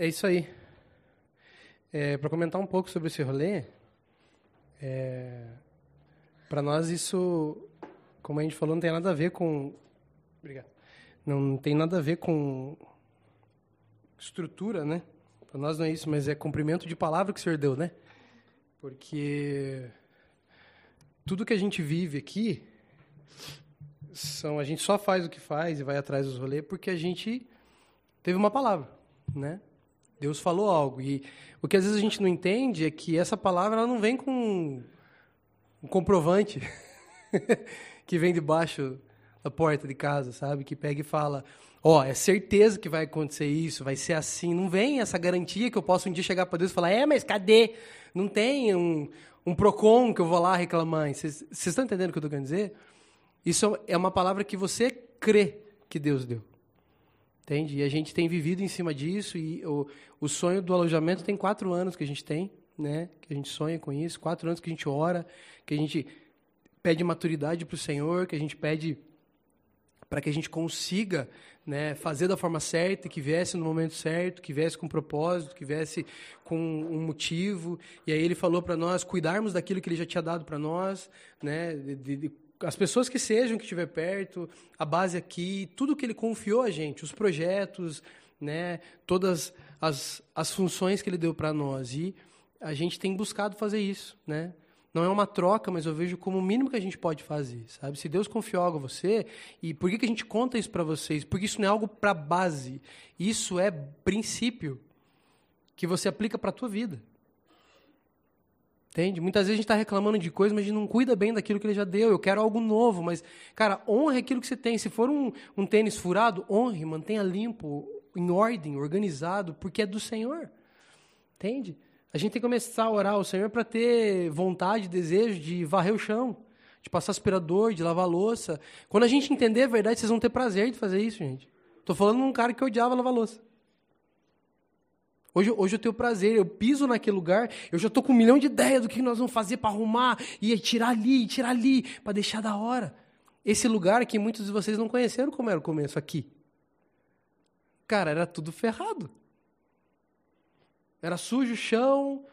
É isso aí. É, para comentar um pouco sobre esse rolê, é, para nós isso, como a gente falou, não tem nada a ver com. Obrigado. Não tem nada a ver com estrutura, né? Para nós não é isso, mas é cumprimento de palavra que o Senhor deu, né? Porque tudo que a gente vive aqui são a gente só faz o que faz e vai atrás dos rolês porque a gente teve uma palavra, né? Deus falou algo e o que às vezes a gente não entende é que essa palavra ela não vem com um comprovante que vem debaixo da porta de casa, sabe? Que pega e fala: Ó, oh, é certeza que vai acontecer isso, vai ser assim. Não vem essa garantia que eu posso um dia chegar para Deus e falar: É, mas cadê? Não tem um, um PROCON que eu vou lá reclamar. Vocês estão entendendo o que eu estou querendo dizer? Isso é uma palavra que você crê que Deus deu. Entende? E a gente tem vivido em cima disso. E o, o sonho do alojamento tem quatro anos que a gente tem, né? Que a gente sonha com isso. Quatro anos que a gente ora, que a gente pede maturidade para o Senhor, que a gente pede para que a gente consiga né, fazer da forma certa, que viesse no momento certo, que viesse com propósito, que viesse com um motivo. E aí ele falou para nós cuidarmos daquilo que ele já tinha dado para nós, né, de, de, as pessoas que sejam que estiver perto, a base aqui, tudo que ele confiou a gente, os projetos, né, todas as, as funções que ele deu para nós. E a gente tem buscado fazer isso, né? não é uma troca, mas eu vejo como o mínimo que a gente pode fazer, sabe? Se Deus confiou algo a você, e por que, que a gente conta isso para vocês? Porque isso não é algo para base, isso é princípio que você aplica para a tua vida. Entende? Muitas vezes a gente está reclamando de coisas, mas a gente não cuida bem daquilo que ele já deu. Eu quero algo novo, mas, cara, honre aquilo que você tem. Se for um, um tênis furado, honre, mantenha limpo, em ordem, organizado, porque é do Senhor. Entende? A gente tem que começar a orar ao Senhor para ter vontade, desejo de varrer o chão, de passar aspirador, de lavar louça. Quando a gente entender a verdade, vocês vão ter prazer de fazer isso, gente. Estou falando de um cara que odiava lavar louça. Hoje, hoje eu tenho prazer, eu piso naquele lugar, eu já estou com um milhão de ideias do que nós vamos fazer para arrumar, e tirar ali, e tirar ali, para deixar da hora. Esse lugar que muitos de vocês não conheceram como era o começo aqui. Cara, era tudo ferrado. Era sujo o chão,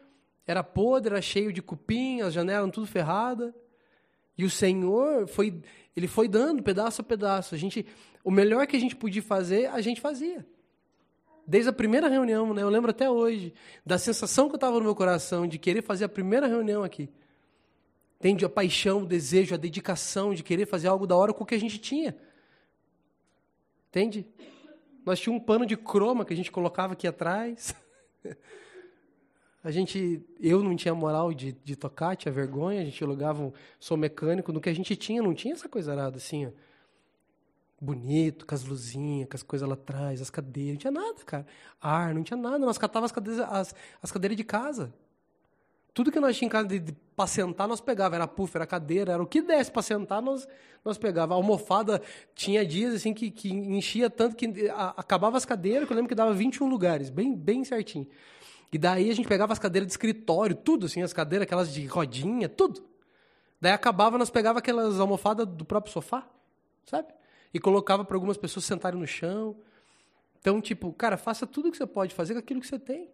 era podre, era cheio de cupim, as janelas eram tudo ferradas. E o Senhor foi, ele foi dando pedaço a pedaço. A gente, o melhor que a gente podia fazer, a gente fazia. Desde a primeira reunião, né? Eu lembro até hoje da sensação que eu estava no meu coração de querer fazer a primeira reunião aqui. Entende a paixão, o desejo, a dedicação de querer fazer algo da hora com o que a gente tinha. Entende? Nós tínhamos um pano de croma que a gente colocava aqui atrás. A gente, eu não tinha moral de, de tocar, tinha vergonha, a gente alugava um som mecânico, no que a gente tinha, não tinha essa coisa arada assim, ó. Bonito, com as luzinhas, com as coisas lá atrás, as cadeiras, não tinha nada, cara. Ar, não tinha nada, nós catávamos as cadeiras, as, as cadeiras de casa. Tudo que nós tínhamos em casa de, de, sentar, nós pegava. Era puff, era cadeira, era o que desse para sentar, nós, nós pegava. A almofada tinha dias assim que, que enchia tanto que a, acabava as cadeiras, que eu lembro que dava 21 lugares, bem, bem certinho. E daí a gente pegava as cadeiras de escritório, tudo, assim, as cadeiras, aquelas de rodinha, tudo. Daí acabava, nós pegava aquelas almofadas do próprio sofá, sabe? E colocava para algumas pessoas sentarem no chão. Então, tipo, cara, faça tudo o que você pode fazer com aquilo que você tem.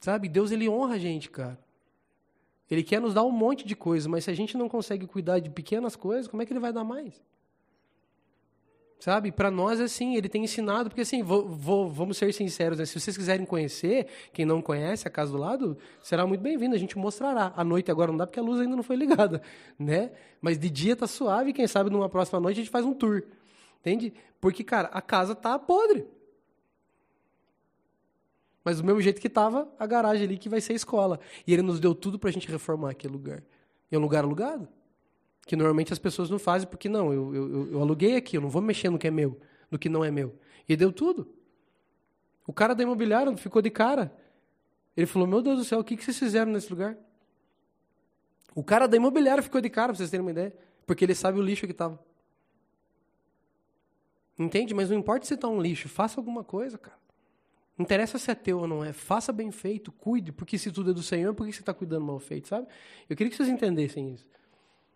Sabe? Deus, ele honra a gente, cara. Ele quer nos dar um monte de coisa, mas se a gente não consegue cuidar de pequenas coisas, como é que ele vai dar mais? Sabe? Para nós, assim, ele tem ensinado, porque assim, vou, vou, vamos ser sinceros, né? se vocês quiserem conhecer, quem não conhece a casa do lado, será muito bem-vindo, a gente mostrará. À noite agora não dá, porque a luz ainda não foi ligada, né? Mas de dia tá suave, quem sabe numa próxima noite a gente faz um tour, entende? Porque, cara, a casa tá podre. Mas do mesmo jeito que tava a garagem ali, que vai ser a escola. E ele nos deu tudo pra gente reformar aquele lugar. E é um lugar alugado. Que normalmente as pessoas não fazem porque, não, eu, eu, eu aluguei aqui, eu não vou mexer no que é meu, no que não é meu. E deu tudo. O cara da imobiliária ficou de cara. Ele falou: Meu Deus do céu, o que, que vocês fizeram nesse lugar? O cara da imobiliária ficou de cara, pra vocês terem uma ideia. Porque ele sabe o lixo que estava. Entende? Mas não importa se está um lixo, faça alguma coisa, cara. Não interessa se é teu ou não é. Faça bem feito, cuide, porque se tudo é do Senhor, por que você está cuidando mal feito, sabe? Eu queria que vocês entendessem isso.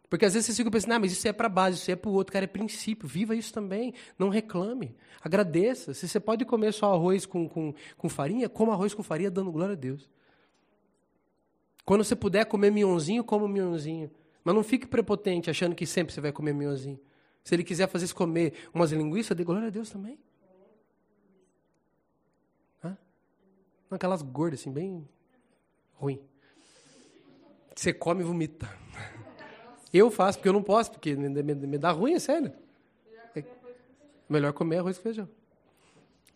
Porque às vezes você fica pensando, ah, mas isso é para base, isso é para o outro, cara, é princípio. Viva isso também. Não reclame. Agradeça. Se você pode comer só arroz com, com, com farinha, coma arroz com farinha dando glória a Deus. Quando você puder comer mionzinho, coma mionzinho. Mas não fique prepotente achando que sempre você vai comer mionzinho. Se ele quiser fazer você comer umas linguiças, dê glória a Deus também. Hã? Aquelas gordas, assim, bem ruim. Você come e vomita. Eu faço, porque eu não posso, porque me, me, me dá ruim, é sério. É, melhor comer arroz com feijão.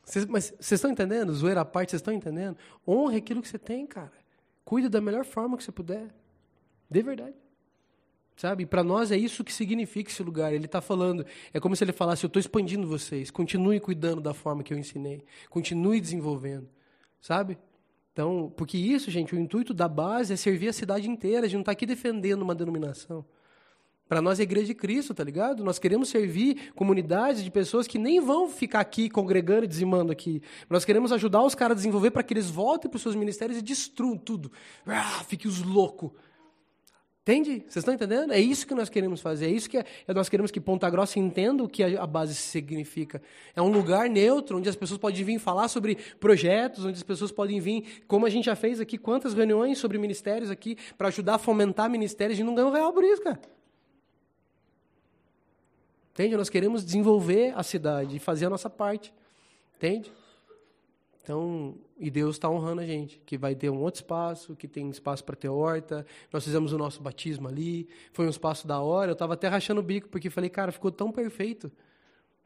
Cês, mas vocês estão entendendo? Zoeira à parte, vocês estão entendendo? Honre aquilo que você tem, cara. Cuide da melhor forma que você puder. De verdade. Sabe? Para nós é isso que significa esse lugar. Ele está falando, é como se ele falasse: Eu estou expandindo vocês. Continue cuidando da forma que eu ensinei. Continue desenvolvendo. Sabe? Então, porque isso, gente, o intuito da base é servir a cidade inteira. A gente não está aqui defendendo uma denominação. Para nós é a igreja de Cristo, tá ligado? Nós queremos servir comunidades de pessoas que nem vão ficar aqui congregando e dizimando aqui. Nós queremos ajudar os caras a desenvolver para que eles voltem para os seus ministérios e destruam tudo. Ah, fiquem os loucos. Entende? Vocês estão entendendo? É isso que nós queremos fazer. É isso que é, é, nós queremos que Ponta Grossa entenda o que a, a base significa. É um lugar neutro onde as pessoas podem vir falar sobre projetos, onde as pessoas podem vir, como a gente já fez aqui, quantas reuniões sobre ministérios aqui para ajudar a fomentar ministérios e não ganhar um real por isso, cara. Entende? Nós queremos desenvolver a cidade e fazer a nossa parte. Entende? Então, e Deus está honrando a gente, que vai ter um outro espaço, que tem espaço para ter horta. Nós fizemos o nosso batismo ali, foi um espaço da hora. Eu estava até rachando o bico, porque falei, cara, ficou tão perfeito.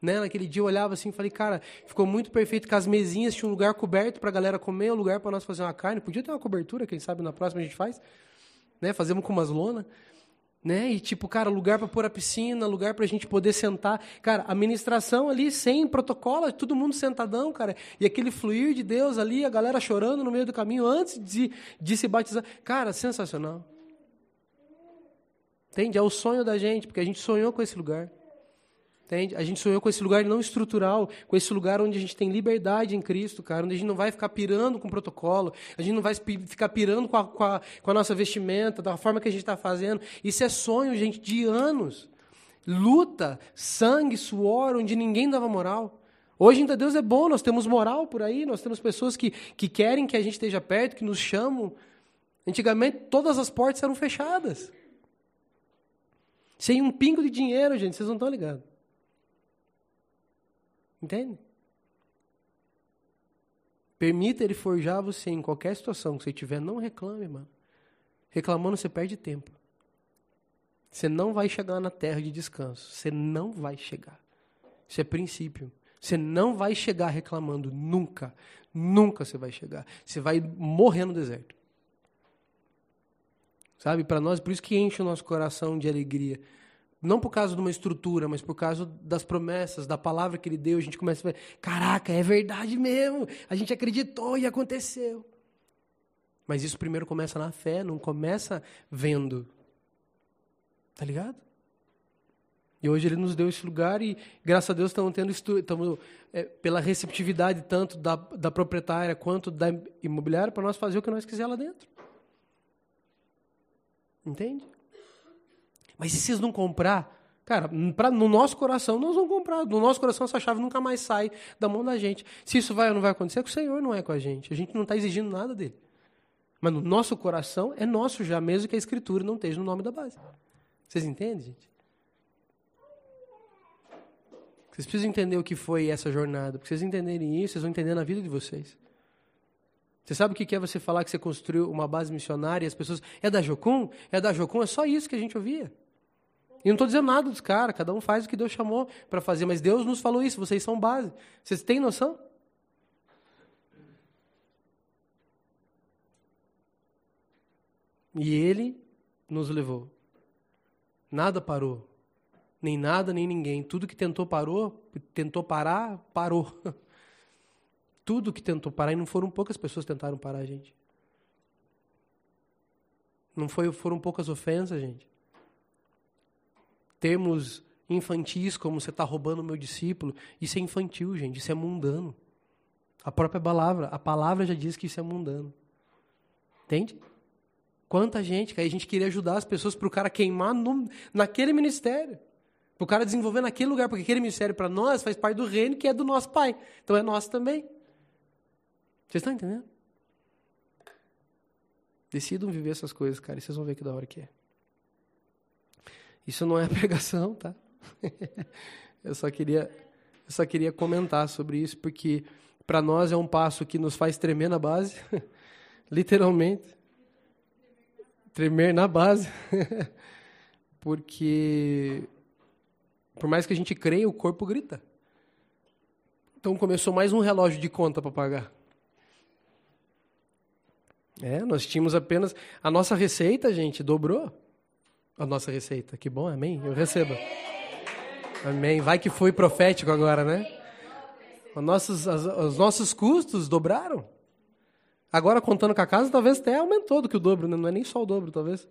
Né? Naquele dia eu olhava assim e falei, cara, ficou muito perfeito, que as mesinhas tinham um lugar coberto para a galera comer, um lugar para nós fazer uma carne. Podia ter uma cobertura, quem sabe na próxima a gente faz. Né? Fazemos com umas lonas né? E tipo, cara, lugar para pôr a piscina, lugar para a gente poder sentar. Cara, administração ali sem protocolo, todo mundo sentadão, cara. E aquele fluir de Deus ali, a galera chorando no meio do caminho antes de, de se batizar. Cara, sensacional. Entende? É o sonho da gente, porque a gente sonhou com esse lugar. Entende? A gente sonhou com esse lugar não estrutural, com esse lugar onde a gente tem liberdade em Cristo, cara, onde a gente não vai ficar pirando com protocolo, a gente não vai ficar pirando com a, com a, com a nossa vestimenta, da forma que a gente está fazendo. Isso é sonho, gente, de anos. Luta, sangue, suor, onde ninguém dava moral. Hoje ainda Deus é bom, nós temos moral por aí, nós temos pessoas que, que querem que a gente esteja perto, que nos chamam. Antigamente todas as portas eram fechadas. Sem um pingo de dinheiro, gente, vocês não estão ligados. Entende? Permita ele forjar você em qualquer situação que você tiver. Não reclame, mano. Reclamando, você perde tempo. Você não vai chegar na terra de descanso. Você não vai chegar. Isso é princípio. Você não vai chegar reclamando. Nunca. Nunca você vai chegar. Você vai morrer no deserto. Sabe? Para nós, por isso que enche o nosso coração de alegria. Não por causa de uma estrutura, mas por causa das promessas, da palavra que ele deu. A gente começa a ver, caraca, é verdade mesmo. A gente acreditou e aconteceu. Mas isso primeiro começa na fé, não começa vendo. Tá ligado? E hoje ele nos deu esse lugar e, graças a Deus, estamos tendo estamos, é, pela receptividade tanto da, da proprietária quanto da imobiliária para nós fazer o que nós quiser lá dentro. Entende? Mas se vocês não comprar, cara, pra, no nosso coração nós vamos comprar. No nosso coração essa chave nunca mais sai da mão da gente. Se isso vai ou não vai acontecer, é que o Senhor não é com a gente. A gente não está exigindo nada dele. Mas no nosso coração é nosso já, mesmo que a escritura não esteja no nome da base. Vocês entendem, gente? Vocês precisam entender o que foi essa jornada. Porque vocês entenderem isso, vocês vão entender na vida de vocês. Você sabe o que é você falar que você construiu uma base missionária e as pessoas. É da Jocum? É da Jocum? É só isso que a gente ouvia. E não estou dizendo nada dos caras, cada um faz o que Deus chamou para fazer, mas Deus nos falou isso, vocês são base. Vocês têm noção? E Ele nos levou. Nada parou. Nem nada, nem ninguém. Tudo que tentou parou, tentou parar, parou. Tudo que tentou parar, e não foram poucas pessoas que tentaram parar a gente. Não foi, foram poucas ofensas, gente termos infantis, como você está roubando o meu discípulo, isso é infantil, gente, isso é mundano. A própria palavra, a palavra já diz que isso é mundano. Entende? Quanta gente, que a gente queria ajudar as pessoas para o cara queimar no, naquele ministério. Para o cara desenvolver naquele lugar, porque aquele ministério para nós faz parte do reino que é do nosso pai. Então é nosso também. Vocês estão entendendo? Decidam viver essas coisas, cara, e vocês vão ver que da hora que é. Isso não é pregação, tá? eu só queria, eu só queria comentar sobre isso, porque para nós é um passo que nos faz tremer na base, literalmente. Tremer na base. porque por mais que a gente creia, o corpo grita. Então começou mais um relógio de conta para pagar. É, nós tínhamos apenas. A nossa receita, gente, dobrou. A nossa receita. Que bom, amém? Eu recebo. Amém. Vai que foi profético agora, né? Os nossos, as, os nossos custos dobraram. Agora, contando com a casa, talvez até aumentou do que o dobro, né? não é nem só o dobro, talvez.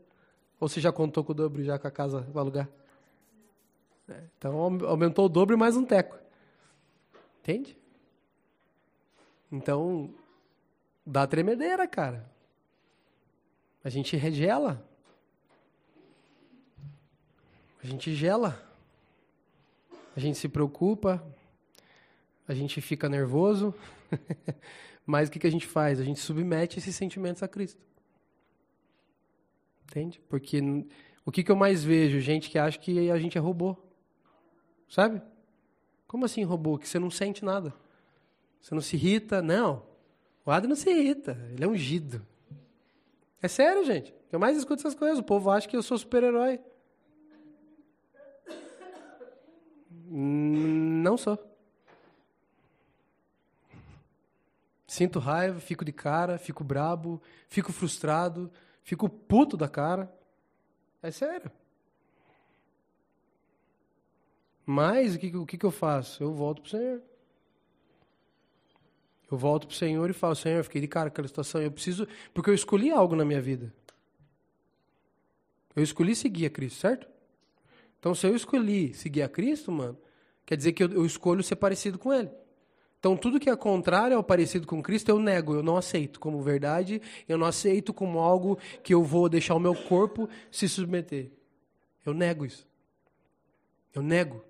Ou você já contou com o dobro já com a casa para alugar? É, então, aumentou o dobro e mais um teco. Entende? Então, dá tremedeira, cara. A gente regela. A gente gela. A gente se preocupa. A gente fica nervoso. Mas o que, que a gente faz? A gente submete esses sentimentos a Cristo. Entende? Porque o que, que eu mais vejo? Gente que acha que a gente é robô. Sabe? Como assim robô? Que você não sente nada. Você não se irrita? Não. O Adam não se irrita. Ele é ungido. É sério, gente. Eu mais escuto essas coisas. O povo acha que eu sou super-herói. Não sou. Sinto raiva, fico de cara, fico brabo, fico frustrado, fico puto da cara. É sério. Mas o que, o que, eu faço? Eu volto para o Senhor. Eu volto para o Senhor e falo, Senhor, eu fiquei de cara com aquela situação, eu preciso, porque eu escolhi algo na minha vida. Eu escolhi seguir a Cristo, certo? Então, se eu escolhi seguir a Cristo, mano, quer dizer que eu, eu escolho ser parecido com Ele. Então, tudo que é contrário ao parecido com Cristo, eu nego, eu não aceito como verdade, eu não aceito como algo que eu vou deixar o meu corpo se submeter. Eu nego isso. Eu nego.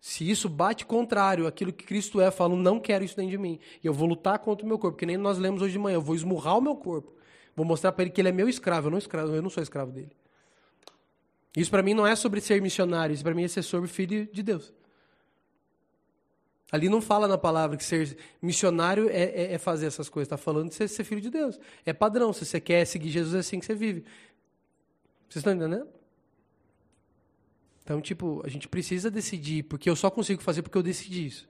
Se isso bate contrário àquilo que Cristo é, eu falo, não quero isso dentro de mim. E eu vou lutar contra o meu corpo, que nem nós lemos hoje de manhã. Eu vou esmurrar o meu corpo. Vou mostrar para ele que ele é meu escravo. Eu não, escravo, eu não sou escravo dele. Isso para mim não é sobre ser missionário. Isso para mim é ser sobre filho de Deus. Ali não fala na palavra que ser missionário é, é, é fazer essas coisas. Está falando de ser, ser filho de Deus. É padrão. Se você quer seguir Jesus, é assim que você vive. Vocês estão entendendo? Então, tipo, a gente precisa decidir, porque eu só consigo fazer porque eu decidi isso.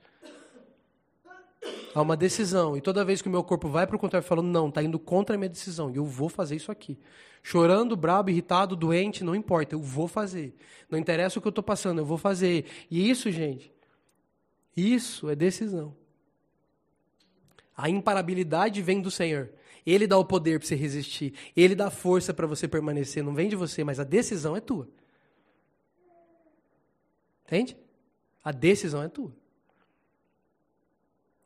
Há uma decisão, e toda vez que o meu corpo vai para o contrário falando, não, está indo contra a minha decisão, e eu vou fazer isso aqui. Chorando, brabo, irritado, doente, não importa, eu vou fazer. Não interessa o que eu estou passando, eu vou fazer. E isso, gente, isso é decisão. A imparabilidade vem do Senhor. Ele dá o poder para você resistir. Ele dá força para você permanecer. Não vem de você, mas a decisão é tua. Entende? A decisão é tua.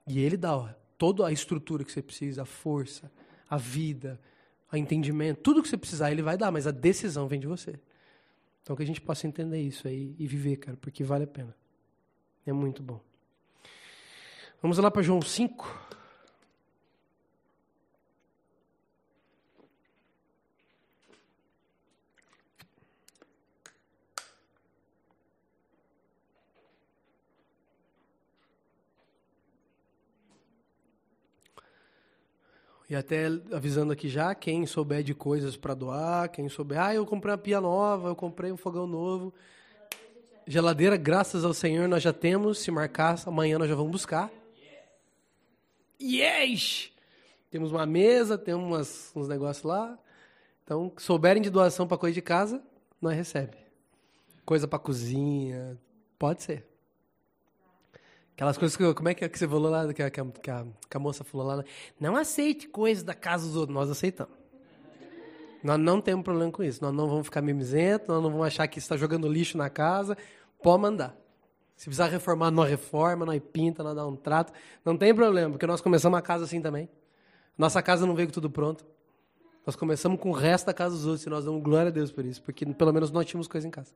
E ele dá ó, toda a estrutura que você precisa, a força, a vida, o entendimento, tudo que você precisar, ele vai dar, mas a decisão vem de você. Então que a gente possa entender isso aí e viver, cara, porque vale a pena. É muito bom. Vamos lá para João 5. E até avisando aqui já, quem souber de coisas para doar, quem souber, ah, eu comprei uma pia nova, eu comprei um fogão novo. Geladeira, graças ao Senhor, nós já temos. Se marcar, amanhã nós já vamos buscar. Yes! Temos uma mesa, temos umas, uns negócios lá. Então, souberem de doação para coisa de casa, nós recebe. Coisa para cozinha, pode ser. Aquelas coisas que. Como é que, é que você falou lá? Que a, que, a, que a moça falou lá? Né? Não aceite coisas da casa dos outros. Nós aceitamos. Nós não temos problema com isso. Nós não vamos ficar mimizentos, nós não vamos achar que está jogando lixo na casa. Pode mandar. Se precisar reformar, nós reforma, nós pinta, nós dá um trato. Não tem problema, porque nós começamos a casa assim também. Nossa casa não veio com tudo pronto. Nós começamos com o resto da casa dos outros e nós damos glória a Deus por isso, porque pelo menos nós tínhamos coisa em casa.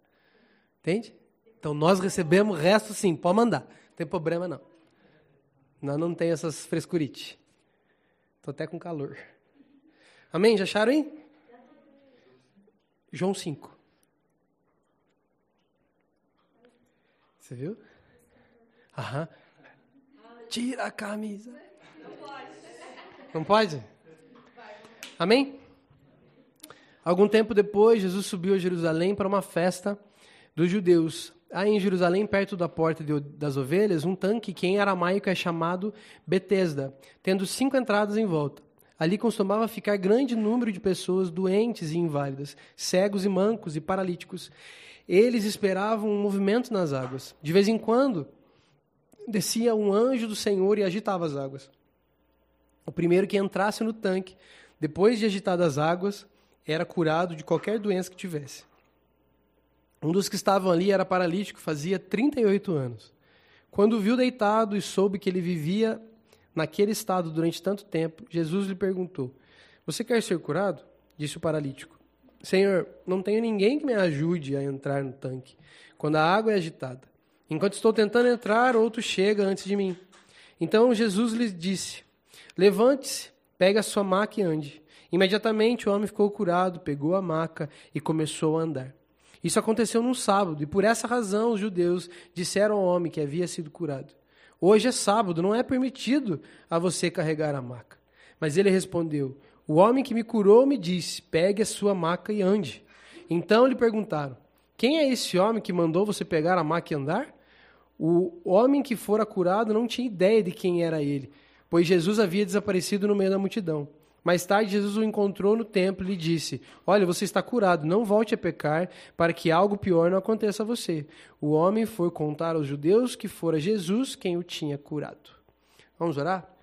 Entende? Então nós recebemos o resto sim, pode mandar. Não tem problema não. Nós não tem essas frescurites. Estou até com calor. Amém? Já acharam aí? João 5. Você viu? Aham. Tira a camisa. Não pode. Não pode? Amém? Algum tempo depois, Jesus subiu a Jerusalém para uma festa dos judeus. Há em Jerusalém, perto da porta de, das ovelhas, um tanque que em aramaico é chamado Betesda, tendo cinco entradas em volta. Ali costumava ficar grande número de pessoas doentes e inválidas, cegos e mancos e paralíticos. Eles esperavam um movimento nas águas. De vez em quando, descia um anjo do Senhor e agitava as águas. O primeiro que entrasse no tanque depois de agitadas as águas, era curado de qualquer doença que tivesse. Um dos que estavam ali era paralítico, fazia 38 anos. Quando viu deitado e soube que ele vivia naquele estado durante tanto tempo, Jesus lhe perguntou: Você quer ser curado? Disse o paralítico: Senhor, não tenho ninguém que me ajude a entrar no tanque quando a água é agitada. Enquanto estou tentando entrar, outro chega antes de mim. Então Jesus lhe disse: Levante-se, Pega a sua maca e ande. Imediatamente o homem ficou curado, pegou a maca e começou a andar. Isso aconteceu num sábado, e por essa razão os judeus disseram ao homem que havia sido curado: Hoje é sábado, não é permitido a você carregar a maca. Mas ele respondeu: O homem que me curou me disse: Pegue a sua maca e ande. Então lhe perguntaram: Quem é esse homem que mandou você pegar a maca e andar? O homem que fora curado não tinha ideia de quem era ele pois Jesus havia desaparecido no meio da multidão. Mais tarde, Jesus o encontrou no templo e lhe disse: Olha, você está curado, não volte a pecar, para que algo pior não aconteça a você. O homem foi contar aos judeus que fora Jesus quem o tinha curado. Vamos orar?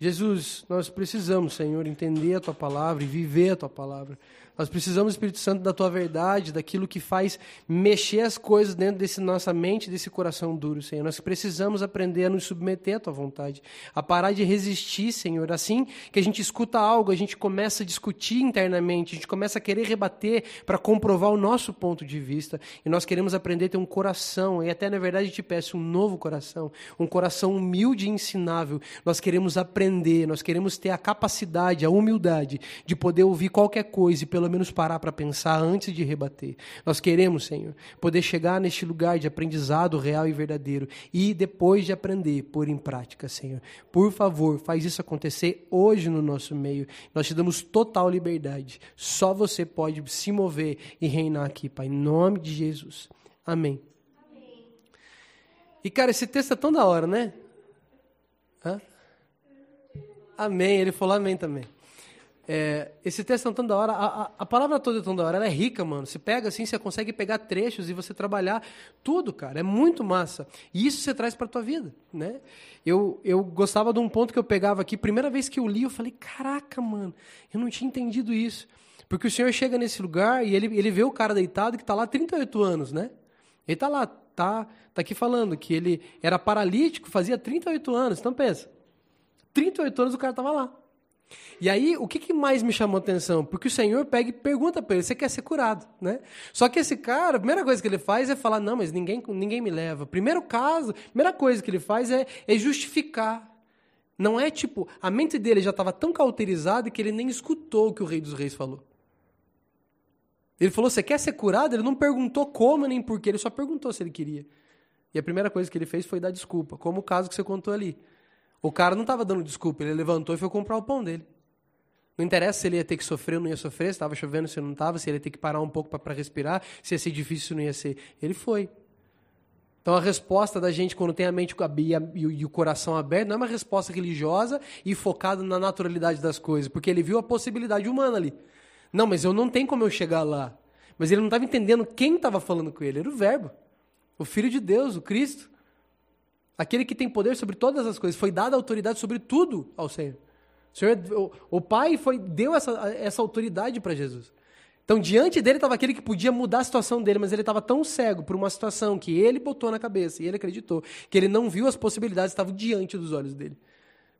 Jesus, nós precisamos, Senhor, entender a tua palavra e viver a tua palavra. Nós precisamos, Espírito Santo, da tua verdade, daquilo que faz mexer as coisas dentro desse nossa mente, desse coração duro, Senhor. Nós precisamos aprender a nos submeter à tua vontade, a parar de resistir, Senhor. Assim que a gente escuta algo, a gente começa a discutir internamente, a gente começa a querer rebater para comprovar o nosso ponto de vista. E nós queremos aprender a ter um coração, e até na verdade te peço um novo coração, um coração humilde e ensinável. Nós queremos aprender, nós queremos ter a capacidade, a humildade de poder ouvir qualquer coisa e pelo pelo menos parar para pensar antes de rebater. Nós queremos, Senhor, poder chegar neste lugar de aprendizado real e verdadeiro e depois de aprender, pôr em prática, Senhor. Por favor, faz isso acontecer hoje no nosso meio. Nós te damos total liberdade. Só você pode se mover e reinar aqui, Pai, em nome de Jesus. Amém. E cara, esse texto é tão da hora, né? Hã? Amém. Ele falou amém também. É, esse texto é tão da hora, a, a, a, palavra toda é tão da hora, ela é rica, mano. Você pega assim, você consegue pegar trechos e você trabalhar tudo, cara. É muito massa. E isso você traz para tua vida, né? Eu, eu gostava de um ponto que eu pegava aqui, primeira vez que eu li, eu falei, caraca, mano, eu não tinha entendido isso. Porque o Senhor chega nesse lugar e ele, ele vê o cara deitado que está lá há 38 anos, né? Ele está lá, tá, tá aqui falando que ele era paralítico, fazia 38 anos. Então pensa, 38 anos o cara estava lá. E aí, o que, que, mais me chamou a atenção? Porque o Senhor pega e pergunta para ele: você quer ser curado? Né? Só que esse cara, a primeira coisa que ele faz é falar: não, mas ninguém, ninguém me leva. Primeiro caso, a primeira coisa que ele faz é, é justificar. Não é tipo, a mente dele já estava tão cauterizada que ele nem escutou o que o Rei dos Reis falou. Ele falou: você quer ser curado? Ele não perguntou como nem porquê, ele só perguntou se ele queria. E a primeira coisa que ele fez foi dar desculpa, como o caso que você contou ali. O cara não estava dando desculpa, ele levantou e foi comprar o pão dele. Não interessa se ele ia ter que sofrer ou não ia sofrer, se estava chovendo, se não estava, se ele ia ter que parar um pouco para respirar, se ia ser difícil ou não ia ser. Ele foi. Então a resposta da gente quando tem a mente e o coração aberto não é uma resposta religiosa e focada na naturalidade das coisas, porque ele viu a possibilidade humana ali. Não, mas eu não tenho como eu chegar lá. Mas ele não estava entendendo quem estava falando com ele, era o Verbo, o Filho de Deus, o Cristo. Aquele que tem poder sobre todas as coisas, foi dada autoridade sobre tudo ao Senhor. O, Senhor, o, o Pai foi, deu essa, essa autoridade para Jesus. Então, diante dele estava aquele que podia mudar a situação dele, mas ele estava tão cego por uma situação que ele botou na cabeça e ele acreditou, que ele não viu as possibilidades que estavam diante dos olhos dele.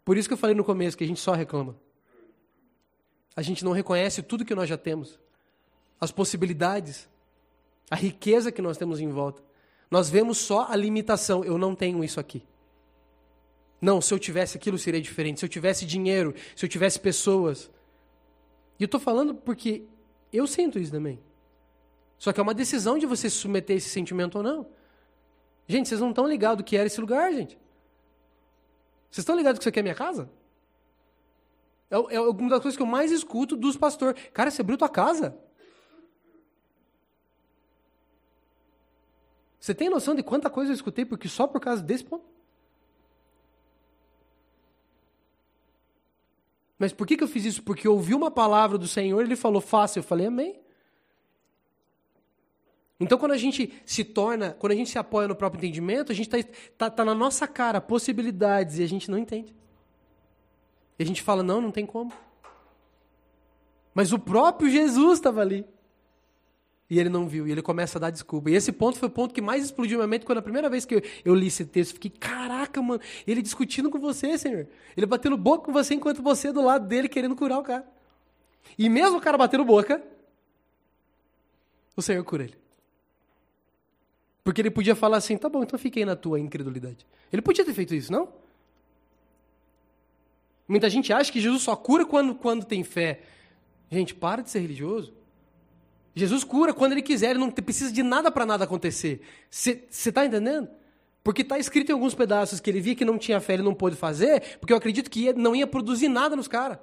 Por isso que eu falei no começo que a gente só reclama. a gente não reconhece tudo que nós já temos, as possibilidades, a riqueza que nós temos em volta. Nós vemos só a limitação. Eu não tenho isso aqui. Não, se eu tivesse aquilo seria diferente. Se eu tivesse dinheiro, se eu tivesse pessoas. E eu estou falando porque eu sinto isso também. Só que é uma decisão de você se submeter a esse sentimento ou não. Gente, vocês não estão ligados que era esse lugar, gente. Vocês estão ligados que isso aqui é minha casa? É, é uma das coisas que eu mais escuto dos pastores. Cara, você abriu tua casa? Você tem noção de quanta coisa eu escutei porque só por causa desse ponto? Mas por que, que eu fiz isso? Porque eu ouvi uma palavra do Senhor, ele falou, faça. Eu falei, amém. Então, quando a gente se torna, quando a gente se apoia no próprio entendimento, a gente está tá, tá na nossa cara possibilidades e a gente não entende. E a gente fala, não, não tem como. Mas o próprio Jesus estava ali. E ele não viu, e ele começa a dar desculpa. E esse ponto foi o ponto que mais explodiu minha mente quando a primeira vez que eu, eu li esse texto. Fiquei, caraca, mano, ele discutindo com você, Senhor. Ele batendo boca com você enquanto você do lado dele querendo curar o cara. E mesmo o cara batendo boca, o Senhor cura ele. Porque ele podia falar assim, tá bom, então fiquei na tua incredulidade. Ele podia ter feito isso, não? Muita gente acha que Jesus só cura quando, quando tem fé. Gente, para de ser religioso. Jesus cura quando ele quiser, ele não precisa de nada para nada acontecer. Você está entendendo? Porque está escrito em alguns pedaços que ele via que não tinha fé, ele não pôde fazer, porque eu acredito que não ia produzir nada nos caras.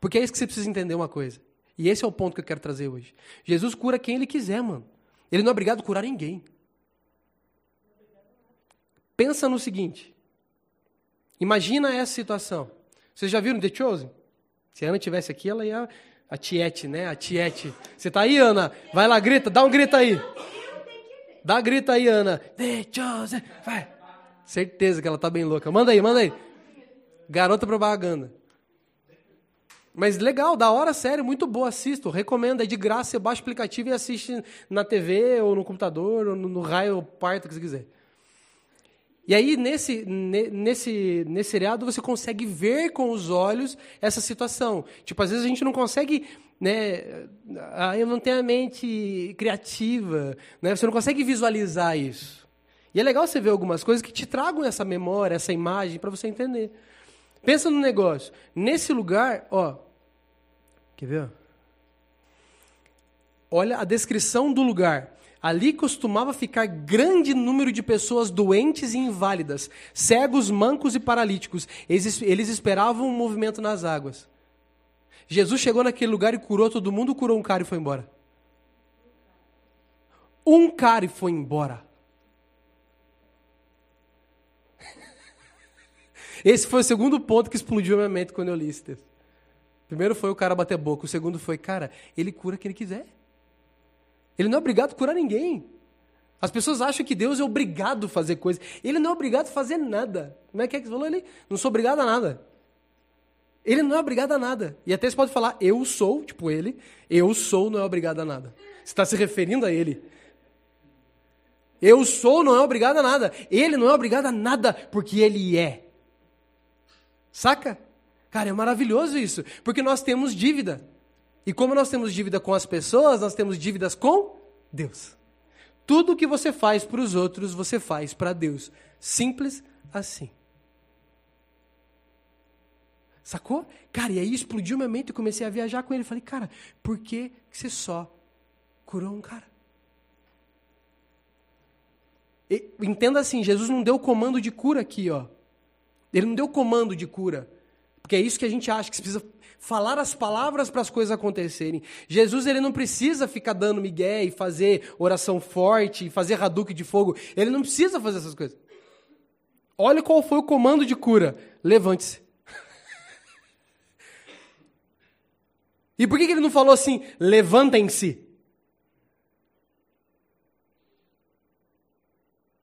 Porque é isso que você precisa entender uma coisa. E esse é o ponto que eu quero trazer hoje. Jesus cura quem ele quiser, mano. Ele não é obrigado a curar ninguém. Pensa no seguinte. Imagina essa situação. Vocês já viram The Chosen? Se a Ana tivesse aqui, ela ia a Tiete, né? A Tiete. Você tá aí, Ana? Vai lá, grita, dá um grito aí. Dá um grito aí, Ana. The Chosen. Vai. Certeza que ela tá bem louca. Manda aí, manda aí. Garota propaganda. Mas legal, da hora, sério, muito boa, assisto. Recomendo, é de graça, você baixa o aplicativo e assiste na TV, ou no computador, ou no, no raio, parto que você quiser. E aí, nesse, nesse, nesse seriado, você consegue ver com os olhos essa situação. Tipo, às vezes a gente não consegue. Né, ah, eu não tenho a mente criativa. Né, você não consegue visualizar isso. E é legal você ver algumas coisas que te tragam essa memória, essa imagem, para você entender. Pensa no negócio. Nesse lugar, ó. Quer ver? Olha a descrição do lugar. Ali costumava ficar grande número de pessoas doentes e inválidas, cegos, mancos e paralíticos. Eles, eles esperavam um movimento nas águas. Jesus chegou naquele lugar e curou todo mundo, curou um cara e foi embora. Um cara e foi embora. Esse foi o segundo ponto que explodiu a minha mente quando eu li texto. Primeiro foi o cara bater boca, o segundo foi, cara, ele cura quem ele quiser. Ele não é obrigado a curar ninguém. As pessoas acham que Deus é obrigado a fazer coisas. Ele não é obrigado a fazer nada. Como é que é que você falou? Ele não sou obrigado a nada. Ele não é obrigado a nada. E até você pode falar, eu sou, tipo ele, eu sou não é obrigado a nada. Você está se referindo a ele. Eu sou não é obrigado a nada. Ele não é obrigado a nada, porque ele é. Saca? Cara, é maravilhoso isso, porque nós temos dívida. E como nós temos dívida com as pessoas, nós temos dívidas com Deus. Tudo que você faz para os outros, você faz para Deus. Simples assim. Sacou? Cara, e aí explodiu minha mente e comecei a viajar com ele. Falei, cara, por que você só curou um cara? E, entenda assim, Jesus não deu comando de cura aqui, ó. Ele não deu comando de cura. Porque é isso que a gente acha, que você precisa falar as palavras para as coisas acontecerem. Jesus ele não precisa ficar dando migué e fazer oração forte, e fazer raduque de fogo. Ele não precisa fazer essas coisas. Olha qual foi o comando de cura. Levante-se. e por que ele não falou assim, levantem-se?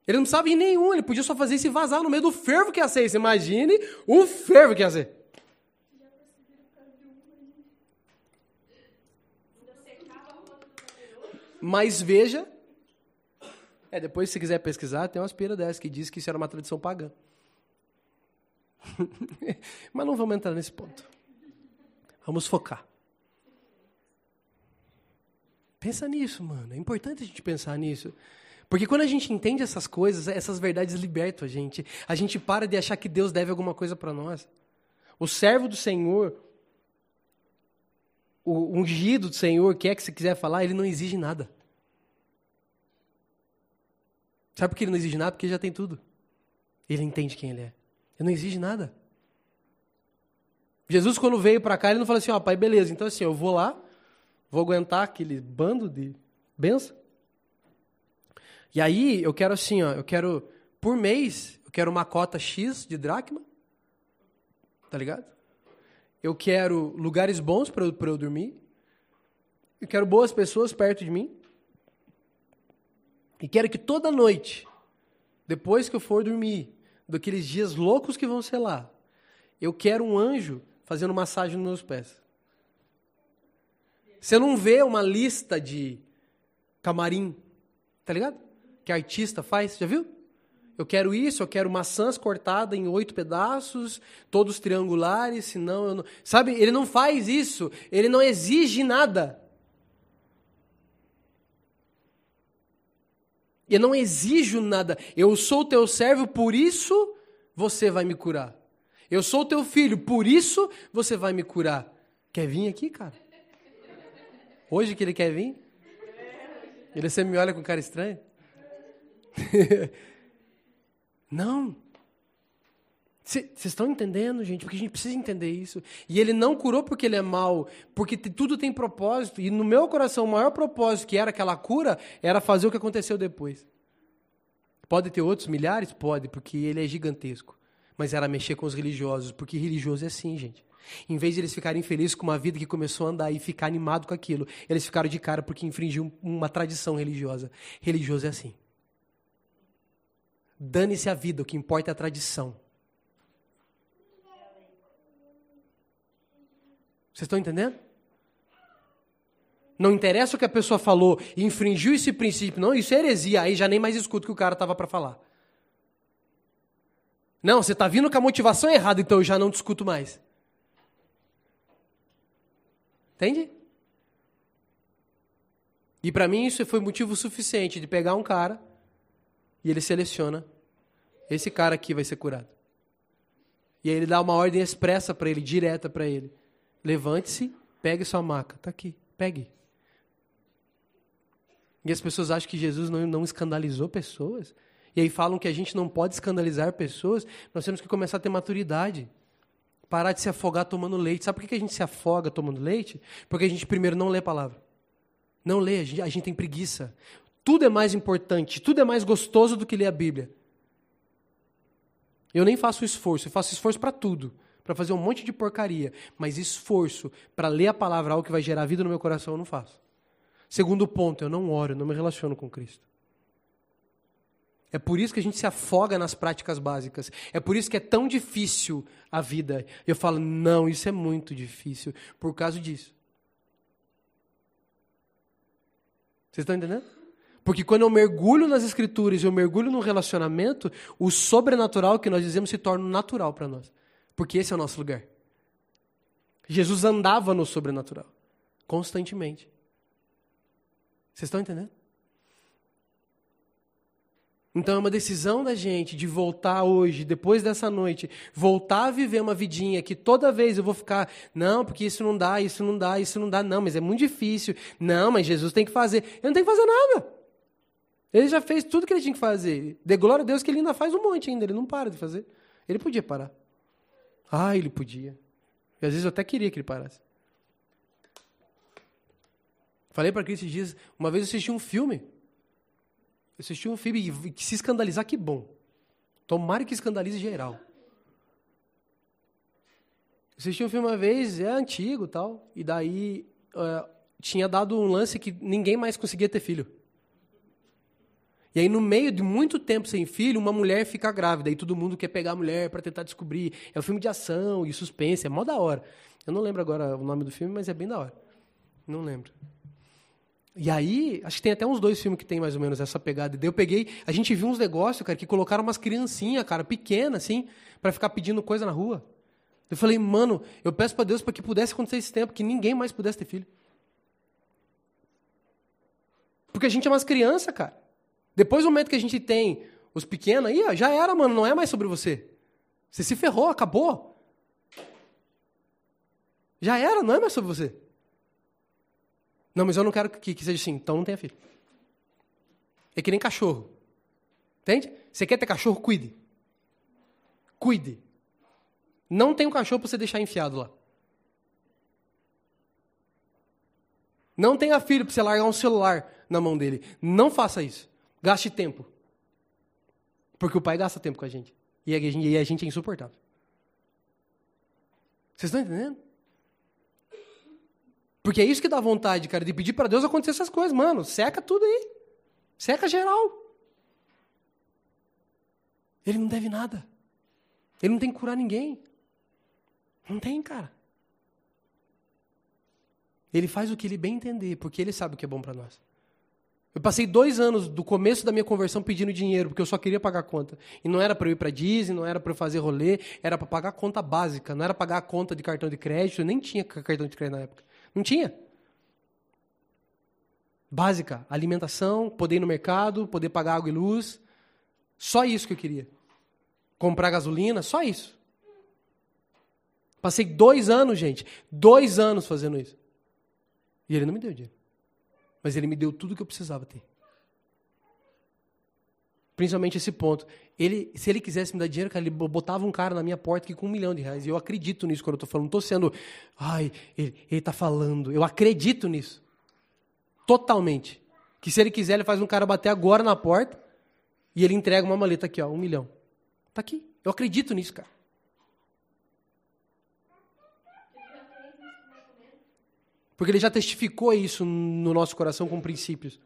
Ele não sabe em nenhum, ele podia só fazer isso e vazar no meio do fervo que ia ser. Você imagine o fervo que ia ser. Mas veja. É, depois, se quiser pesquisar, tem uma aspira dessa que diz que isso era uma tradição pagã. Mas não vamos entrar nesse ponto. Vamos focar. Pensa nisso, mano. É importante a gente pensar nisso. Porque quando a gente entende essas coisas, essas verdades libertam a gente. A gente para de achar que Deus deve alguma coisa para nós. O servo do Senhor, o ungido do Senhor, quer que você quiser falar, ele não exige nada. Sabe por que ele não exige nada? Porque ele já tem tudo. Ele entende quem ele é. Ele não exige nada. Jesus, quando veio para cá, ele não falou assim: ó, oh, pai, beleza, então assim, eu vou lá, vou aguentar aquele bando de benção. E aí, eu quero assim, ó, eu quero, por mês, eu quero uma cota X de dracma, tá ligado? Eu quero lugares bons para eu, eu dormir. Eu quero boas pessoas perto de mim. E quero que toda noite, depois que eu for dormir, daqueles dias loucos que vão ser lá, eu quero um anjo fazendo massagem nos meus pés. Você não vê uma lista de camarim, tá ligado? Que artista faz, já viu? Eu quero isso, eu quero maçãs cortadas em oito pedaços, todos triangulares, senão eu não. Sabe, ele não faz isso, ele não exige nada. Eu não exijo nada. Eu sou teu servo, por isso você vai me curar. Eu sou teu filho, por isso você vai me curar. Quer vir aqui, cara? Hoje que ele quer vir? Ele sempre me olha com cara estranha? não. Vocês estão entendendo, gente? Porque a gente precisa entender isso. E ele não curou porque ele é mau, porque tudo tem propósito. E no meu coração, o maior propósito que era aquela cura era fazer o que aconteceu depois. Pode ter outros milhares? Pode, porque ele é gigantesco. Mas era mexer com os religiosos, porque religioso é assim, gente. Em vez de eles ficarem felizes com uma vida que começou a andar e ficar animado com aquilo, eles ficaram de cara porque infringiu uma tradição religiosa. Religioso é assim. Dane-se a vida, o que importa é a tradição. Vocês estão entendendo? Não interessa o que a pessoa falou infringiu esse princípio. Não, isso é heresia. Aí já nem mais escuto o que o cara estava para falar. Não, você está vindo com a motivação errada, então eu já não discuto mais. Entende? E para mim isso foi motivo suficiente de pegar um cara e ele seleciona esse cara aqui vai ser curado. E aí ele dá uma ordem expressa para ele, direta para ele. Levante-se, pegue sua maca. Está aqui, pegue. E as pessoas acham que Jesus não, não escandalizou pessoas. E aí falam que a gente não pode escandalizar pessoas. Nós temos que começar a ter maturidade. Parar de se afogar tomando leite. Sabe por que a gente se afoga tomando leite? Porque a gente primeiro não lê a palavra. Não lê, a gente, a gente tem preguiça. Tudo é mais importante, tudo é mais gostoso do que ler a Bíblia. Eu nem faço esforço, eu faço esforço para tudo para fazer um monte de porcaria, mas esforço para ler a palavra, algo que vai gerar vida no meu coração, eu não faço. Segundo ponto, eu não oro, eu não me relaciono com Cristo. É por isso que a gente se afoga nas práticas básicas. É por isso que é tão difícil a vida. Eu falo, não, isso é muito difícil por causa disso. Vocês estão entendendo? Porque quando eu mergulho nas escrituras e eu mergulho no relacionamento, o sobrenatural que nós dizemos se torna natural para nós. Porque esse é o nosso lugar. Jesus andava no sobrenatural, constantemente. Vocês estão entendendo? Então é uma decisão da gente de voltar hoje, depois dessa noite, voltar a viver uma vidinha que toda vez eu vou ficar, não, porque isso não dá, isso não dá, isso não dá, não, mas é muito difícil. Não, mas Jesus tem que fazer. Eu não tenho que fazer nada. Ele já fez tudo que ele tinha que fazer. De glória a Deus que ele ainda faz um monte ainda, ele não para de fazer. Ele podia parar. Ah, ele podia. E às vezes eu até queria que ele parasse. Falei para Cristo dias, uma vez eu assisti um filme. Eu assisti um filme e se escandalizar, que bom. Tomara que escandalize geral. Eu assisti um filme uma vez, é antigo tal, e daí uh, tinha dado um lance que ninguém mais conseguia ter filho. E aí, no meio de muito tempo sem filho, uma mulher fica grávida. E todo mundo quer pegar a mulher para tentar descobrir. É um filme de ação e suspense, é mó da hora. Eu não lembro agora o nome do filme, mas é bem da hora. Não lembro. E aí, acho que tem até uns dois filmes que tem mais ou menos essa pegada. Eu peguei, a gente viu uns negócios, cara, que colocaram umas criancinhas, cara, pequenas, assim, para ficar pedindo coisa na rua. Eu falei, mano, eu peço para Deus para que pudesse acontecer esse tempo, que ninguém mais pudesse ter filho. Porque a gente é umas crianças, cara. Depois do momento que a gente tem os pequenos aí, ó, já era, mano, não é mais sobre você. Você se ferrou, acabou. Já era, não é mais sobre você. Não, mas eu não quero que, que seja assim, então não tenha filho. É que nem cachorro. Entende? Você quer ter cachorro? Cuide. Cuide. Não tem um cachorro para você deixar enfiado lá. Não tenha filho para você largar um celular na mão dele. Não faça isso. Gaste tempo. Porque o pai gasta tempo com a gente. E a gente, e a gente é insuportável. Vocês estão entendendo? Porque é isso que dá vontade, cara, de pedir para Deus acontecer essas coisas. Mano, seca tudo aí. Seca geral. Ele não deve nada. Ele não tem que curar ninguém. Não tem, cara. Ele faz o que ele bem entender, porque ele sabe o que é bom para nós. Eu passei dois anos do começo da minha conversão pedindo dinheiro, porque eu só queria pagar a conta. E não era para eu ir para Disney, não era para eu fazer rolê, era para pagar a conta básica, não era pagar a conta de cartão de crédito, eu nem tinha cartão de crédito na época. Não tinha. Básica, alimentação, poder ir no mercado, poder pagar água e luz. Só isso que eu queria. Comprar gasolina, só isso. Passei dois anos, gente, dois anos fazendo isso. E ele não me deu dinheiro. Mas ele me deu tudo que eu precisava ter. Principalmente esse ponto. Ele, se ele quisesse me dar dinheiro, cara, ele botava um cara na minha porta aqui com um milhão de reais. E eu acredito nisso quando eu estou falando. Não estou sendo, ai, ele está falando. Eu acredito nisso. Totalmente. Que se ele quiser, ele faz um cara bater agora na porta e ele entrega uma maleta aqui, ó, um milhão. Tá aqui. Eu acredito nisso, cara. Porque ele já testificou isso no nosso coração com princípios.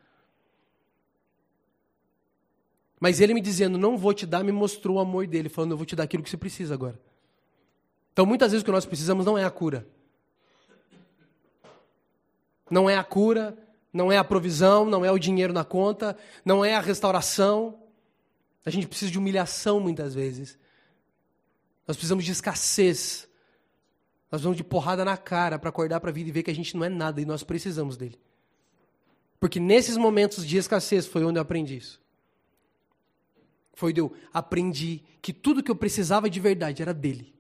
Mas ele me dizendo, não vou te dar, me mostrou o amor dele, falando, eu vou te dar aquilo que você precisa agora. Então, muitas vezes o que nós precisamos não é a cura. Não é a cura, não é a provisão, não é o dinheiro na conta, não é a restauração. A gente precisa de humilhação muitas vezes. Nós precisamos de escassez. Nós vamos de porrada na cara para acordar para a vida e ver que a gente não é nada e nós precisamos dele. Porque nesses momentos de escassez foi onde eu aprendi isso. Foi onde eu aprendi que tudo que eu precisava de verdade era dele.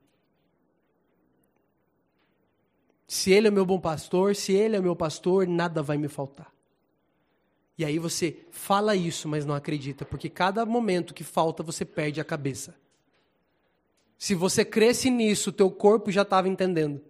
Se ele é o meu bom pastor, se ele é o meu pastor, nada vai me faltar. E aí você fala isso, mas não acredita, porque cada momento que falta você perde a cabeça. Se você cresce nisso, teu corpo já estava entendendo.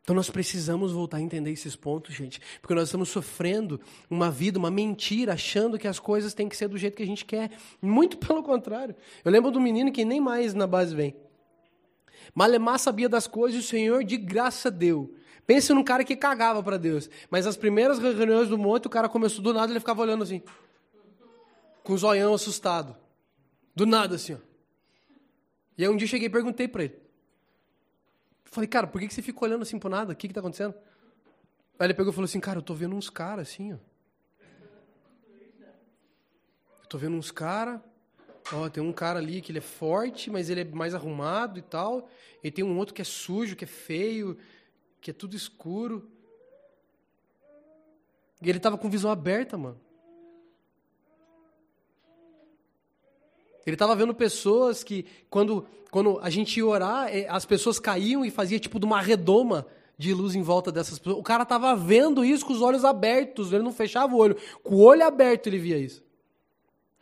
Então nós precisamos voltar a entender esses pontos, gente, porque nós estamos sofrendo uma vida, uma mentira, achando que as coisas têm que ser do jeito que a gente quer. Muito pelo contrário. Eu lembro do menino que nem mais na base vem. Malemar sabia das coisas e o Senhor de graça deu. Pense num cara que cagava para Deus. Mas as primeiras reuniões do monte, o cara começou do nada, ele ficava olhando assim. Com o zoião assustado. Do nada, assim, ó. E aí um dia eu cheguei e perguntei para ele. Falei, cara, por que você fica olhando assim pro nada? O que que tá acontecendo? Aí ele pegou e falou assim, cara, eu tô vendo uns caras assim, ó. Eu tô vendo uns caras. Ó, tem um cara ali que ele é forte, mas ele é mais arrumado e tal. E tem um outro que é sujo, que é feio que é tudo escuro. E ele estava com visão aberta, mano. Ele estava vendo pessoas que, quando, quando a gente ia orar, eh, as pessoas caíam e fazia tipo de uma redoma de luz em volta dessas pessoas. O cara estava vendo isso com os olhos abertos, ele não fechava o olho. Com o olho aberto ele via isso.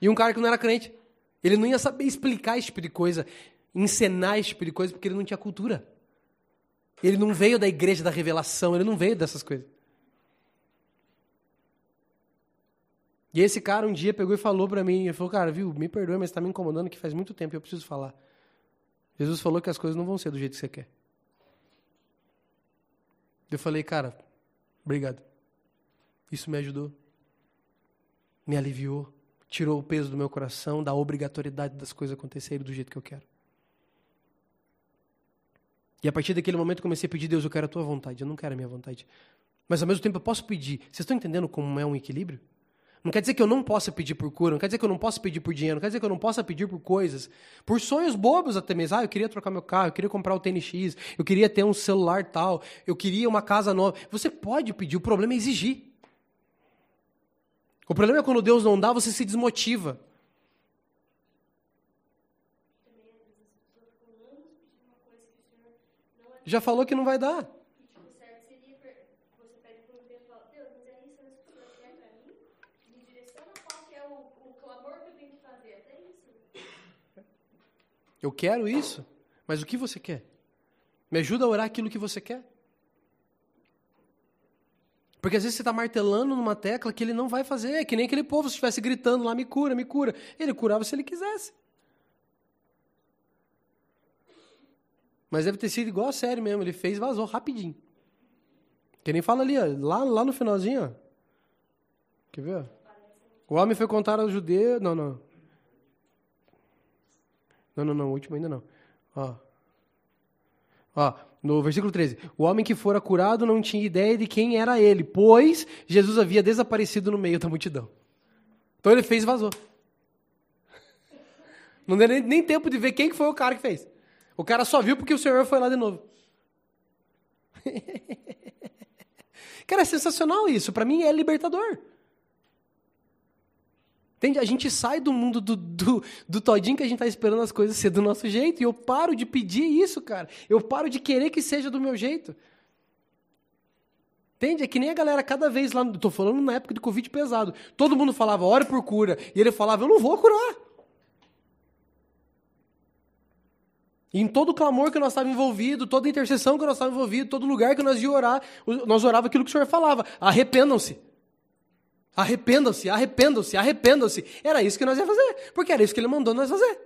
E um cara que não era crente, ele não ia saber explicar esse tipo de coisa, encenar esse tipo de coisa, porque ele não tinha cultura. Ele não veio da igreja da revelação, ele não veio dessas coisas. E esse cara um dia pegou e falou para mim, ele falou, cara, viu, me perdoe, mas está me incomodando que faz muito tempo e eu preciso falar. Jesus falou que as coisas não vão ser do jeito que você quer. Eu falei, cara, obrigado. Isso me ajudou. Me aliviou. Tirou o peso do meu coração, da obrigatoriedade das coisas acontecerem do jeito que eu quero. E a partir daquele momento comecei a pedir, Deus, eu quero a tua vontade, eu não quero a minha vontade. Mas ao mesmo tempo eu posso pedir. Vocês estão entendendo como é um equilíbrio? Não quer dizer que eu não possa pedir por cura, não quer dizer que eu não possa pedir por dinheiro, não quer dizer que eu não possa pedir por coisas, por sonhos bobos até mesmo. Ah, eu queria trocar meu carro, eu queria comprar o tênis X, eu queria ter um celular tal, eu queria uma casa nova. Você pode pedir, o problema é exigir. O problema é quando Deus não dá, você se desmotiva. Já falou que não vai dar. Eu quero isso, mas o que você quer? Me ajuda a orar aquilo que você quer. Porque às vezes você está martelando numa tecla que ele não vai fazer. Que nem aquele povo se estivesse gritando lá, me cura, me cura. Ele curava se ele quisesse. Mas deve ter sido igual a série mesmo. Ele fez vazou rapidinho. Que nem fala ali, ó, lá, lá no finalzinho. Ó. Quer ver? O homem foi contar aos judeus. Não, não. Não, não, não. O último ainda não. Ó. Ó, no versículo 13: O homem que fora curado não tinha ideia de quem era ele, pois Jesus havia desaparecido no meio da multidão. Então ele fez e vazou. Não deu nem, nem tempo de ver quem que foi o cara que fez. O cara só viu porque o Senhor foi lá de novo. cara, é sensacional isso. Para mim é libertador. Entende? A gente sai do mundo do, do, do todinho que a gente está esperando as coisas ser do nosso jeito. E eu paro de pedir isso, cara. Eu paro de querer que seja do meu jeito. Entende? É que nem a galera cada vez lá. Estou falando na época de Covid pesado. Todo mundo falava, ore por cura. E ele falava, eu não vou curar. E em todo clamor que nós estávamos envolvidos, toda intercessão que nós estávamos envolvidos, todo lugar que nós ia orar, nós orava aquilo que o Senhor falava. Arrependam-se. Arrependam-se, arrependam-se, arrependam-se. Era isso que nós ia fazer, porque era isso que ele mandou nós fazer.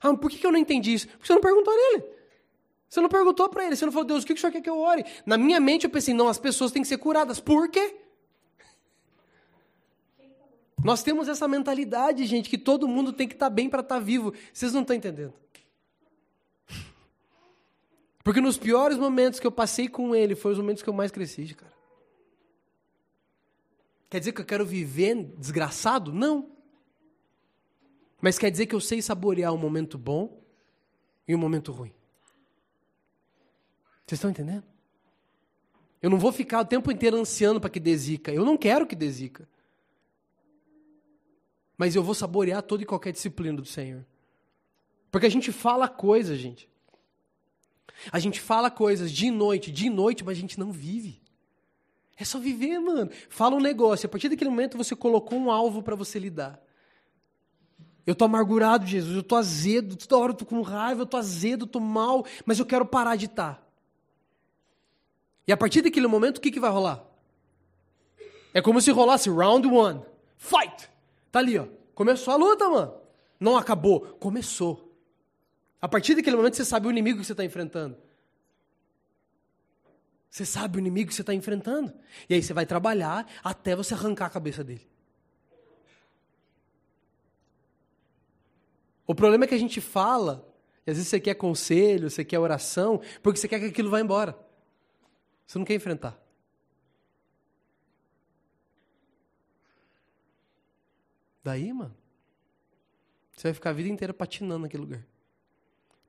Ah, por que eu não entendi isso? Porque você não perguntou nele. Você não perguntou para ele, você não falou, Deus, o que o senhor quer que eu ore? Na minha mente eu pensei, não, as pessoas têm que ser curadas. Por quê? Nós temos essa mentalidade, gente, que todo mundo tem que estar tá bem para estar tá vivo. Vocês não estão entendendo. Porque nos piores momentos que eu passei com ele, foram os momentos que eu mais cresci, cara. Quer dizer que eu quero viver desgraçado? Não. Mas quer dizer que eu sei saborear um momento bom e um momento ruim. Vocês estão entendendo? Eu não vou ficar o tempo inteiro ansiando para que dê zica. Eu não quero que dê zica. Mas eu vou saborear toda e qualquer disciplina do Senhor. Porque a gente fala coisas, gente. A gente fala coisas de noite, de noite, mas a gente não vive. É só viver, mano. Fala um negócio. A partir daquele momento você colocou um alvo para você lidar. Eu tô amargurado, Jesus. Eu tô azedo. Toda hora eu tô com raiva. Eu tô azedo, eu tô mal. Mas eu quero parar de estar. Tá. E a partir daquele momento, o que, que vai rolar? É como se rolasse round one. Fight! Tá ali, ó. Começou a luta, mano. Não acabou. Começou. A partir daquele momento, você sabe o inimigo que você está enfrentando. Você sabe o inimigo que você está enfrentando. E aí você vai trabalhar até você arrancar a cabeça dele. O problema é que a gente fala, e às vezes você quer conselho, você quer oração, porque você quer que aquilo vá embora. Você não quer enfrentar. Daí, mano, você vai ficar a vida inteira patinando naquele lugar.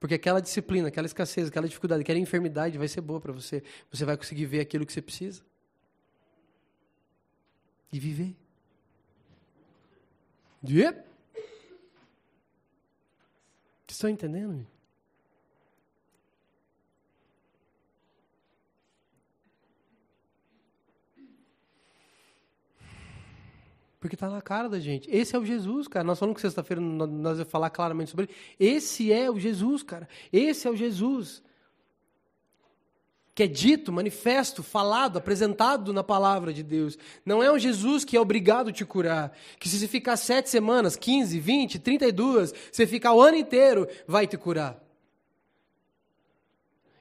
Porque aquela disciplina, aquela escassez, aquela dificuldade, aquela enfermidade vai ser boa para você. Você vai conseguir ver aquilo que você precisa. E viver. Yep. Estão entendendo? Porque está na cara da gente. Esse é o Jesus, cara. Nós falamos que sexta-feira nós vamos falar claramente sobre ele. Esse é o Jesus, cara. Esse é o Jesus. Que é dito, manifesto, falado, apresentado na palavra de Deus. Não é um Jesus que é obrigado a te curar. Que se você ficar sete semanas, quinze, vinte, trinta e duas, você ficar o ano inteiro, vai te curar.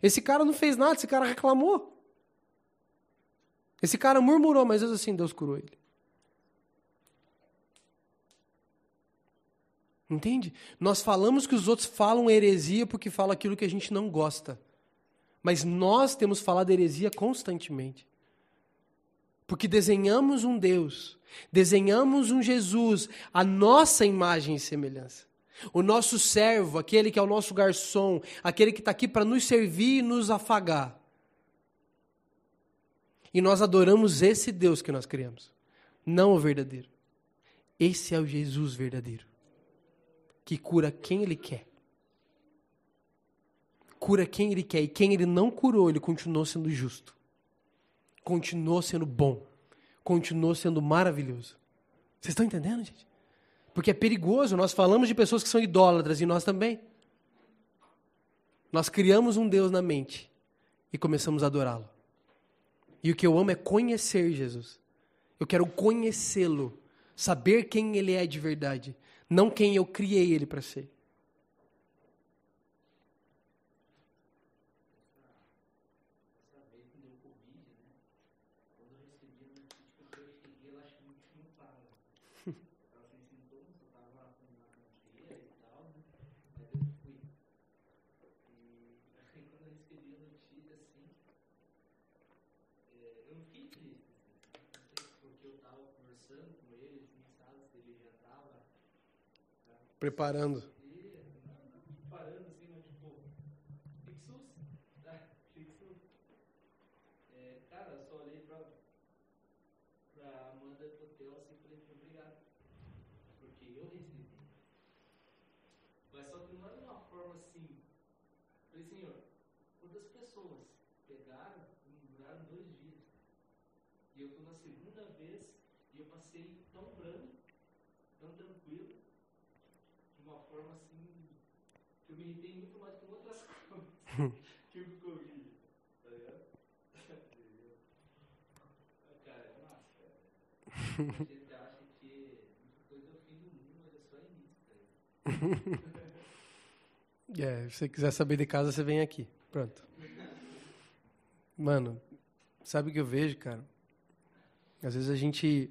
Esse cara não fez nada, esse cara reclamou. Esse cara murmurou, mas assim Deus curou ele. Entende? Nós falamos que os outros falam heresia porque falam aquilo que a gente não gosta. Mas nós temos falado heresia constantemente. Porque desenhamos um Deus, desenhamos um Jesus, a nossa imagem e semelhança. O nosso servo, aquele que é o nosso garçom, aquele que está aqui para nos servir e nos afagar. E nós adoramos esse Deus que nós criamos, não o verdadeiro. Esse é o Jesus verdadeiro, que cura quem Ele quer. Cura quem Ele quer, e quem Ele não curou, Ele continuou sendo justo continuou sendo bom, continuou sendo maravilhoso. Vocês estão entendendo, gente? Porque é perigoso, nós falamos de pessoas que são idólatras e nós também. Nós criamos um Deus na mente e começamos a adorá-lo. E o que eu amo é conhecer Jesus. Eu quero conhecê-lo, saber quem ele é de verdade, não quem eu criei ele para ser. Preparando, assim, mas tipo, fique susto. Tá? Fique susto. É, cara, eu só olhei pra, pra Amanda do hotel assim e falei, obrigado. Porque eu recebi. Mas só que não era uma forma assim. Falei, senhor, quantas pessoas pegaram e duraram dois dias? E eu tô na segunda vez e eu passei tão branco, tão tranquilo uma forma assim que eu me irritei muito mais com outras coisas que o Covid. Tá ligado? cara, é massa, cara. A gente acha que muita coisa é o fim do mundo, mas é só início, tá É, se você quiser saber de casa, você vem aqui. Pronto. Mano, sabe o que eu vejo, cara? Às vezes a gente.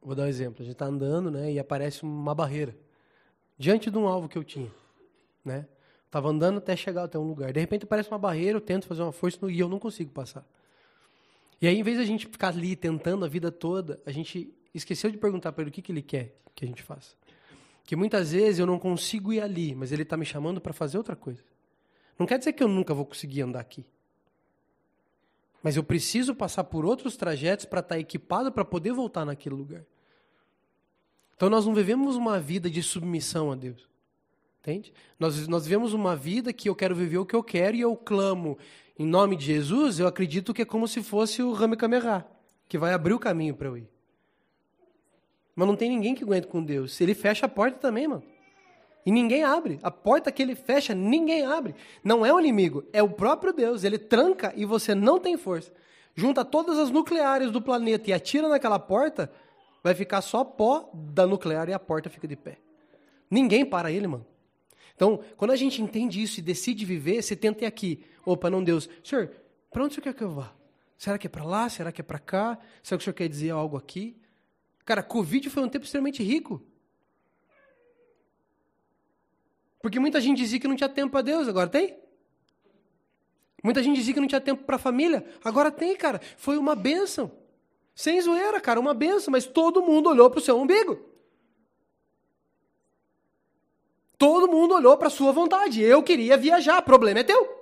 Vou dar um exemplo. A gente tá andando, né? E aparece uma barreira diante de um alvo que eu tinha, né? Tava andando até chegar até um lugar. De repente aparece uma barreira, eu tento fazer uma força e eu não consigo passar. E aí, em vez a gente ficar ali tentando a vida toda, a gente esqueceu de perguntar para ele o que, que ele quer que a gente faça. Que muitas vezes eu não consigo ir ali, mas ele está me chamando para fazer outra coisa. Não quer dizer que eu nunca vou conseguir andar aqui. Mas eu preciso passar por outros trajetos para estar tá equipado para poder voltar naquele lugar. Então nós não vivemos uma vida de submissão a Deus. Entende? Nós, nós vivemos uma vida que eu quero viver o que eu quero e eu clamo em nome de Jesus, eu acredito que é como se fosse o Rame Kamerá, que vai abrir o caminho para eu ir. Mas não tem ninguém que aguente com Deus. Ele fecha a porta também, mano. E ninguém abre. A porta que ele fecha, ninguém abre. Não é o inimigo, é o próprio Deus. Ele tranca e você não tem força. Junta todas as nucleares do planeta e atira naquela porta, vai ficar só pó da nuclear e a porta fica de pé. Ninguém para ele, mano. Então, quando a gente entende isso e decide viver, você tenta ir aqui. Opa, não Deus. Senhor, para onde o senhor quer que eu vá? Será que é para lá? Será que é para cá? Será que o senhor quer dizer algo aqui? Cara, Covid foi um tempo extremamente rico. Porque muita gente dizia que não tinha tempo para Deus, agora tem? Muita gente dizia que não tinha tempo para a família, agora tem, cara. Foi uma bênção. Sem zoeira, cara, uma benção, mas todo mundo olhou para o seu umbigo. Todo mundo olhou para sua vontade. Eu queria viajar, problema é teu.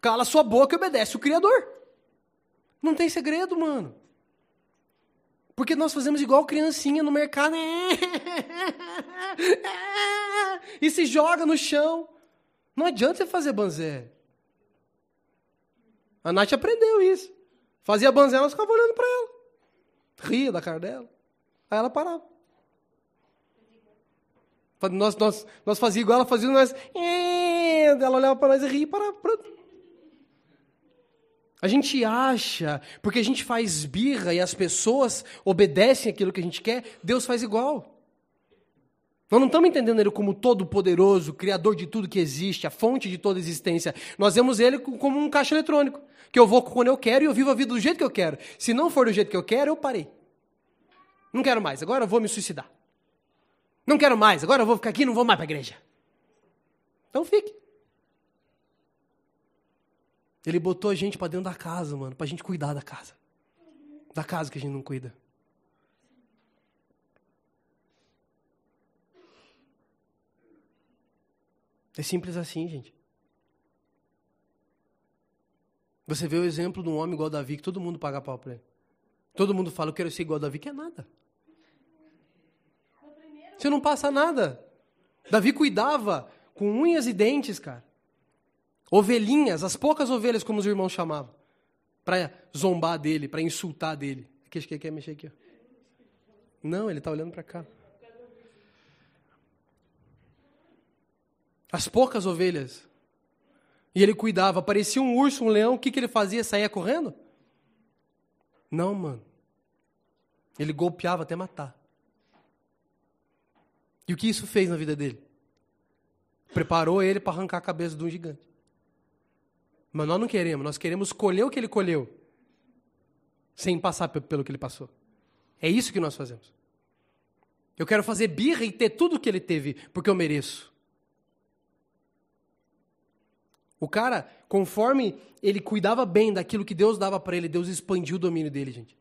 Cala sua boca e obedece o Criador. Não tem segredo, mano. Porque nós fazemos igual criancinha no mercado. E se joga no chão. Não adianta você fazer banzé. A Nath aprendeu isso. Fazia banzela, nós ficava olhando para ela. Ria da cara dela. Aí ela parava. Nós, nós, nós fazíamos igual ela fazia, nós. Ela olhava para nós e ria parava. Pronto. A gente acha, porque a gente faz birra e as pessoas obedecem aquilo que a gente quer, Deus faz igual. Nós não estamos entendendo Ele como todo-poderoso, criador de tudo que existe, a fonte de toda existência. Nós vemos Ele como um caixa eletrônico que eu vou quando eu quero e eu vivo a vida do jeito que eu quero. Se não for do jeito que eu quero, eu parei. Não quero mais, agora eu vou me suicidar. Não quero mais, agora eu vou ficar aqui e não vou mais para a igreja. Então fique. Ele botou a gente para dentro da casa, mano, para a gente cuidar da casa. da casa que a gente não cuida. É simples assim, gente. Você vê o exemplo de um homem igual Davi, que todo mundo paga pau pra ele. Todo mundo fala, eu quero ser igual a Davi, que é nada. Você não passa nada. Davi cuidava com unhas e dentes, cara. Ovelhinhas, as poucas ovelhas, como os irmãos chamavam. Para zombar dele, para insultar dele. Aqui, que quer mexer aqui. Ó. Não, ele está olhando para cá. As poucas ovelhas. E ele cuidava. Aparecia um urso, um leão, o que, que ele fazia? Saía correndo? Não, mano. Ele golpeava até matar. E o que isso fez na vida dele? Preparou ele para arrancar a cabeça de um gigante. Mas nós não queremos, nós queremos colher o que ele colheu, sem passar pelo que ele passou. É isso que nós fazemos. Eu quero fazer birra e ter tudo o que ele teve, porque eu mereço. O cara, conforme ele cuidava bem daquilo que Deus dava para ele, Deus expandiu o domínio dele, gente.